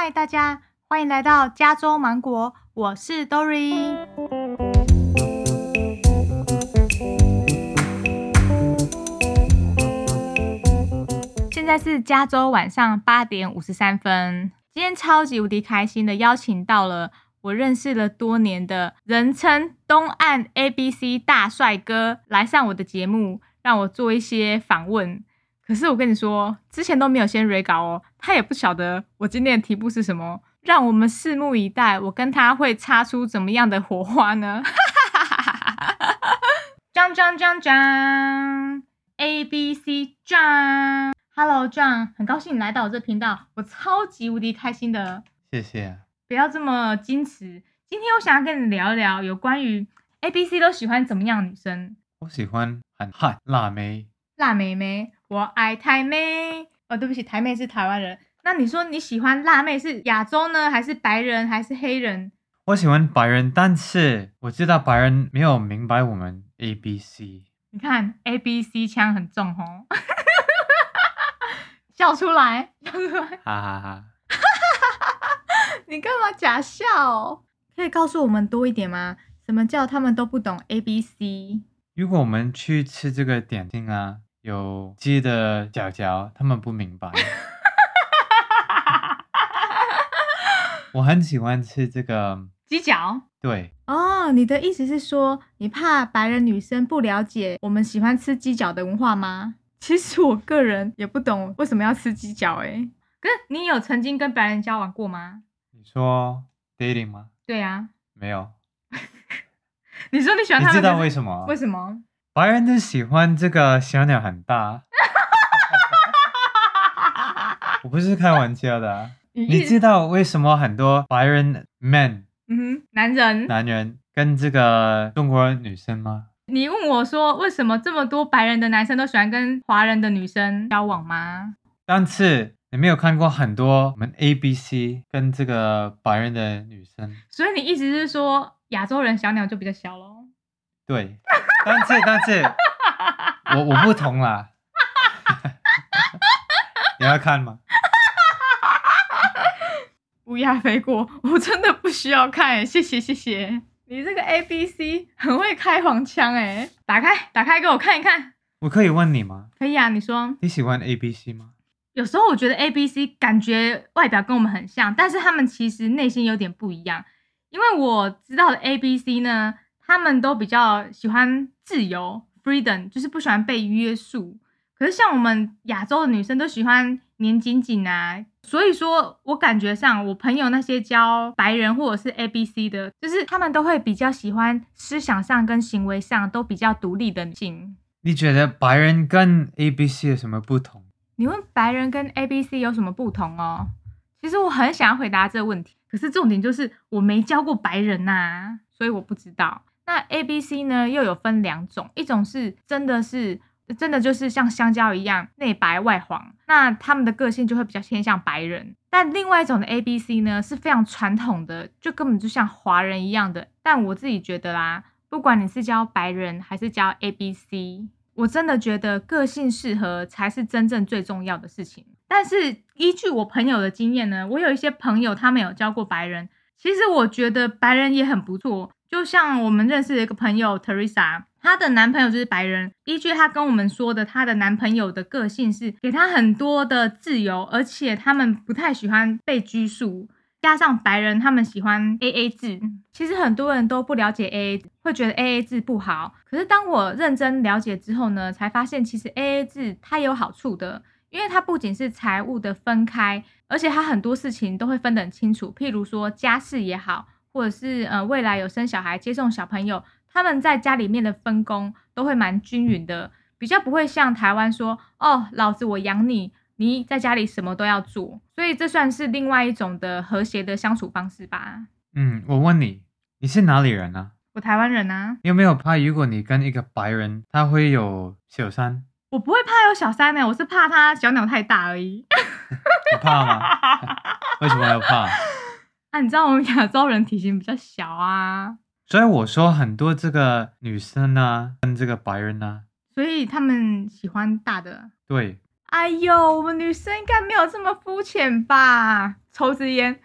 嗨，大家欢迎来到加州芒果，我是 Dory。现在是加州晚上八点五十三分。今天超级无敌开心的邀请到了我认识了多年的人称东岸 A B C 大帅哥来上我的节目，让我做一些访问。可是我跟你说，之前都没有先 re 稿哦，他也不晓得我今天的题目是什么，让我们拭目以待，我跟他会擦出怎么样的火花呢？张张张张，A B C John，Hello John，很高兴你来到我这频道，我超级无敌开心的。谢谢。不要这么矜持，今天我想要跟你聊一聊有关于 A B C 都喜欢怎么样的女生。我喜欢很汉辣妹，辣妹妹，我爱台妹。哦，对不起，台妹是台湾人。那你说你喜欢辣妹是亚洲呢，还是白人，还是黑人？我喜欢白人，但是我知道白人没有明白我们 A B C。你看 A B C 腔很重哦，笑出来，笑出来，哈哈哈。你干嘛假笑？可以告诉我们多一点吗？什么叫他们都不懂 A B C？如果我们去吃这个点心啊，有鸡的脚脚，他们不明白。我很喜欢吃这个鸡脚。对。哦，你的意思是说，你怕白人女生不了解我们喜欢吃鸡脚的文化吗？其实我个人也不懂为什么要吃鸡脚。哎，可是你有曾经跟白人交往过吗？你说 dating 吗？对呀。没有。你说你喜欢他？你知道为什么？为什么？白人都喜欢这个小鸟很大。我不是开玩笑的。你知道为什么很多白人 man，嗯哼，男人，男人跟这个中国女生吗？你问我说为什么这么多白人的男生都喜欢跟华人的女生交往吗？但是你没有看过很多我们 A B C 跟这个白人的女生，所以你意思是说亚洲人小鸟就比较小喽？对，但是但是，我我不同啦，你要看吗？乌鸦飞过，我真的不需要看，谢谢谢谢。你这个 A B C 很会开黄腔哎，打开打开给我看一看。我可以问你吗？可以啊，你说。你喜欢 A B C 吗？有时候我觉得 A B C 感觉外表跟我们很像，但是他们其实内心有点不一样。因为我知道的 A B C 呢，他们都比较喜欢自由 （freedom），就是不喜欢被约束。可是像我们亚洲的女生都喜欢黏紧紧啊，所以说我感觉上我朋友那些教白人或者是 A B C 的，就是他们都会比较喜欢思想上跟行为上都比较独立的女性。你觉得白人跟 A B C 有什么不同？你问白人跟 A B C 有什么不同哦？其实我很想要回答这个问题，可是重点就是我没教过白人呐，所以我不知道。那 A B C 呢又有分两种，一种是真的是。真的就是像香蕉一样内白外黄，那他们的个性就会比较偏向白人。但另外一种的 A B C 呢是非常传统的，就根本就像华人一样的。但我自己觉得啦，不管你是教白人还是教 A B C，我真的觉得个性适合才是真正最重要的事情。但是依据我朋友的经验呢，我有一些朋友他们有教过白人，其实我觉得白人也很不错。就像我们认识的一个朋友 Teresa。她的男朋友就是白人。依据她跟我们说的，她的男朋友的个性是给她很多的自由，而且他们不太喜欢被拘束。加上白人他们喜欢 A A 制，其实很多人都不了解 A A，会觉得 A A 制不好。可是当我认真了解之后呢，才发现其实 A A 制它有好处的，因为它不仅是财务的分开，而且它很多事情都会分得很清楚。譬如说家事也好，或者是呃未来有生小孩接送小朋友。他们在家里面的分工都会蛮均匀的，比较不会像台湾说哦，老子我养你，你在家里什么都要做，所以这算是另外一种的和谐的相处方式吧。嗯，我问你，你是哪里人呢？我台湾人啊。你有没有怕如果你跟一个白人，他会有小三？我不会怕有小三呢，我是怕他小鸟太大而已。你怕吗？为什么要怕？啊，你知道我们亚洲人体型比较小啊。所以我说很多这个女生呢，跟这个白人呢，所以他们喜欢大的。对哎呦，我们女生应该没有这么肤浅吧？抽支烟，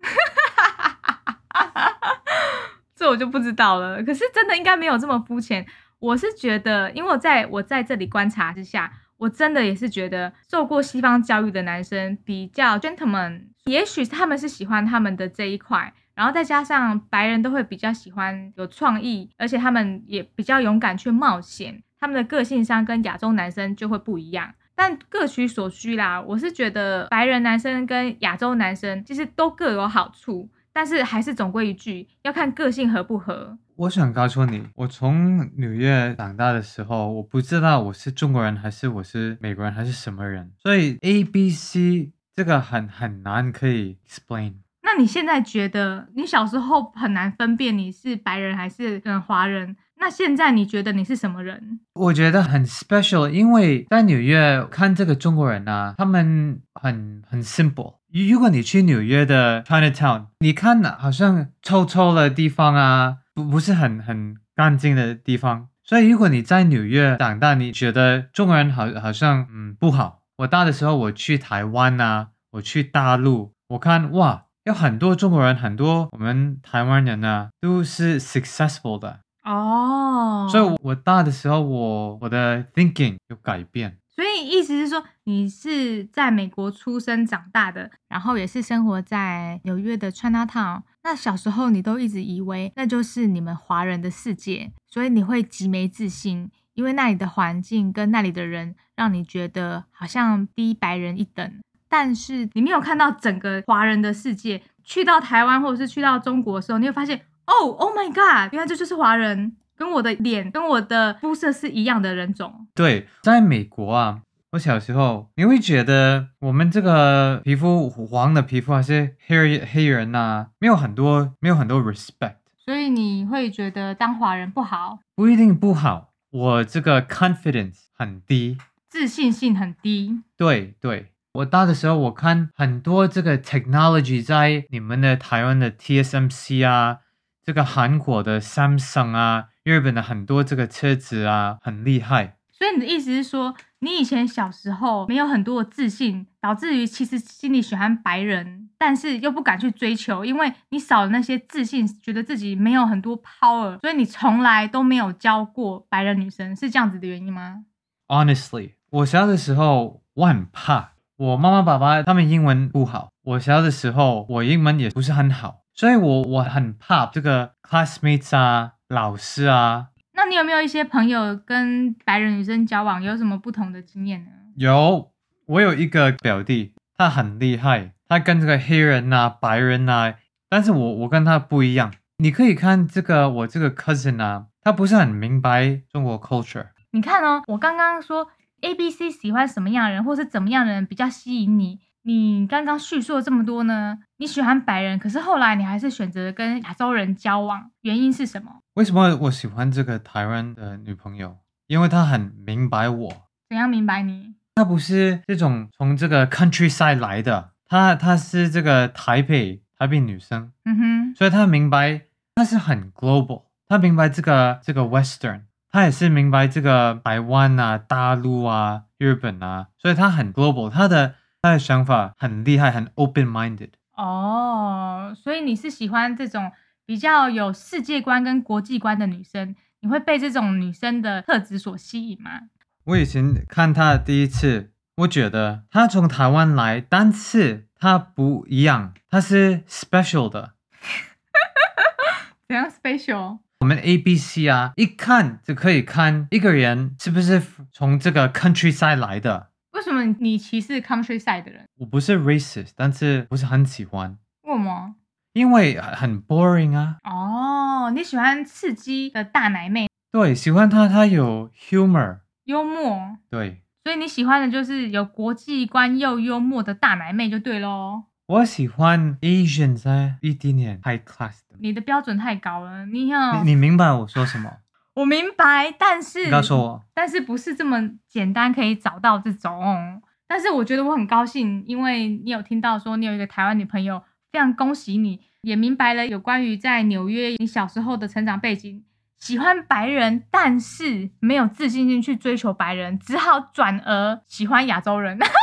这我就不知道了。可是真的应该没有这么肤浅。我是觉得，因为我在我在这里观察之下，我真的也是觉得，受过西方教育的男生比较 gentleman，也许他们是喜欢他们的这一块，然后再加上白人都会比较喜欢有创意，而且他们也比较勇敢去冒险，他们的个性上跟亚洲男生就会不一样。但各取所需啦，我是觉得白人男生跟亚洲男生其实都各有好处，但是还是总归一句，要看个性合不合。我想告诉你，我从纽约长大的时候，我不知道我是中国人还是我是美国人还是什么人，所以 A B C 这个很很难可以 explain。那你现在觉得你小时候很难分辨你是白人还是嗯华人？那现在你觉得你是什么人？我觉得很 special，因为在纽约看这个中国人啊，他们很很 simple。如果你去纽约的 Chinatown，你看好像臭臭的地方啊，不不是很很干净的地方。所以如果你在纽约长大，你觉得中国人好好像嗯不好。我大的时候我去台湾啊，我去大陆，我看哇，有很多中国人，很多我们台湾人啊，都是 successful 的。哦，所以我大的时候，我我的 thinking 有改变。所以意思是说，你是在美国出生长大的，然后也是生活在纽约的 Chinatown。那小时候你都一直以为那就是你们华人的世界，所以你会极没自信，因为那里的环境跟那里的人让你觉得好像低白人一等。但是你没有看到整个华人的世界，去到台湾或者是去到中国的时候，你会发现。哦，Oh my God！原来这就是华人，跟我的脸跟我的肤色是一样的人种。对，在美国啊，我小时候你会觉得我们这个皮肤黄的皮肤还是黑黑人呐，没有很多没有很多 respect，所以你会觉得当华人不好？不一定不好，我这个 confidence 很低，自信心很低。对对，我大的时候我看很多这个 technology 在你们的台湾的 TSMC 啊。这个韩国的 Samsung 啊，日本的很多这个车子啊，很厉害。所以你的意思是说，你以前小时候没有很多的自信，导致于其实心里喜欢白人，但是又不敢去追求，因为你少了那些自信，觉得自己没有很多 power，所以你从来都没有教过白人女生，是这样子的原因吗？Honestly，我小的时候我很怕，我妈妈爸爸他们英文不好，我小的时候我英文也不是很好。所以，我我很怕这个 classmates 啊，老师啊。那你有没有一些朋友跟白人女生交往，有什么不同的经验呢？有，我有一个表弟，他很厉害，他跟这个黑人啊、白人啊，但是我我跟他不一样。你可以看这个我这个 cousin 啊，他不是很明白中国 culture。你看哦，我刚刚说 A、B、C 喜欢什么样的人，或是怎么样的人比较吸引你。你刚刚叙述了这么多呢？你喜欢白人，可是后来你还是选择跟亚洲人交往，原因是什么？为什么我喜欢这个台湾的女朋友？因为她很明白我。怎样明白你？她不是这种从这个 countryside 来的，她她是这个台北台北女生。嗯哼，所以她明白，她是很 global，她明白这个这个 western，她也是明白这个台湾啊、大陆啊、日本啊，所以她很 global，她的。她的想法很厉害，很 open-minded。哦，所以你是喜欢这种比较有世界观跟国际观的女生？你会被这种女生的特质所吸引吗？我以前看她的第一次，我觉得她从台湾来，但是她不一样，它是 special 的。怎样 special？我们 A、B、C 啊，一看就可以看一个人是不是从这个 countryside 来的。为什么你歧视 countryside 的人？我不是 racist，但是不是很喜欢。为什么？因为很 boring 啊。哦，你喜欢刺激的大奶妹？对，喜欢她，她有 humor，幽默。对，所以你喜欢的就是有国际观又幽默的大奶妹就对喽。我喜欢 Asian 在一点点 high class 的。你的标准太高了，你要你明白我说什么？我明白，但是告诉我，但是不是这么简单可以找到这种？但是我觉得我很高兴，因为你有听到说你有一个台湾女朋友，非常恭喜你，也明白了有关于在纽约你小时候的成长背景。喜欢白人，但是没有自信心去追求白人，只好转而喜欢亚洲人，是这样子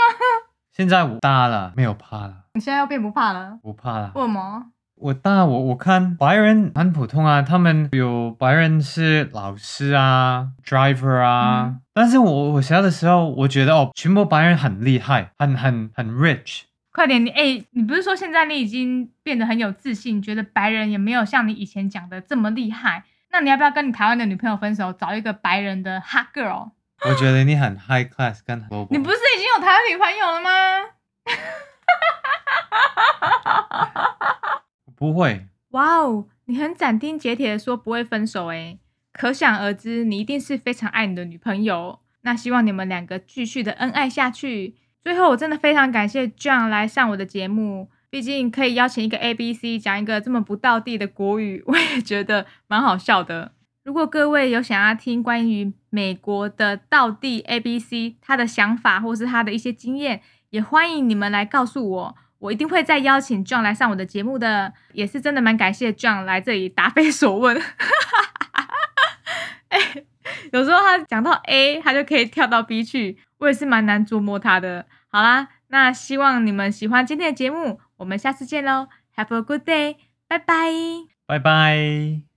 吗？现在我大了，没有怕了，你现在要变不怕了？不怕了。为什么？我大我我看白人很普通啊，他们有白人是老师啊，driver 啊，嗯但是我我小的时候，我觉得哦，全部白人很厉害，很很很 rich。快点，你哎、你不是说现在你已经变得很有自信，觉得白人也没有像你以前讲的这么厉害？那你要不要跟你台湾的女朋友分手，找一个白人的 hot girl？我觉得你很 high class 跟。你不是已经有台湾女朋友了吗？不会，哇哦，你很斩钉截铁的说不会分手诶，可想而知，你一定是非常爱你的女朋友。那希望你们两个继续的恩爱下去。最后，我真的非常感谢 John 来上我的节目，毕竟可以邀请一个 A B C 讲一个这么不道地的国语，我也觉得蛮好笑的。如果各位有想要听关于美国的道地 A B C 他的想法或是他的一些经验，也欢迎你们来告诉我，我一定会再邀请 John 来上我的节目的。也是真的蛮感谢 John 来这里答非所问。哎、有时候他讲到 A，他就可以跳到 B 去，我也是蛮难琢磨它的。好啦，那希望你们喜欢今天的节目，我们下次见喽，Have a good day，拜拜。拜拜。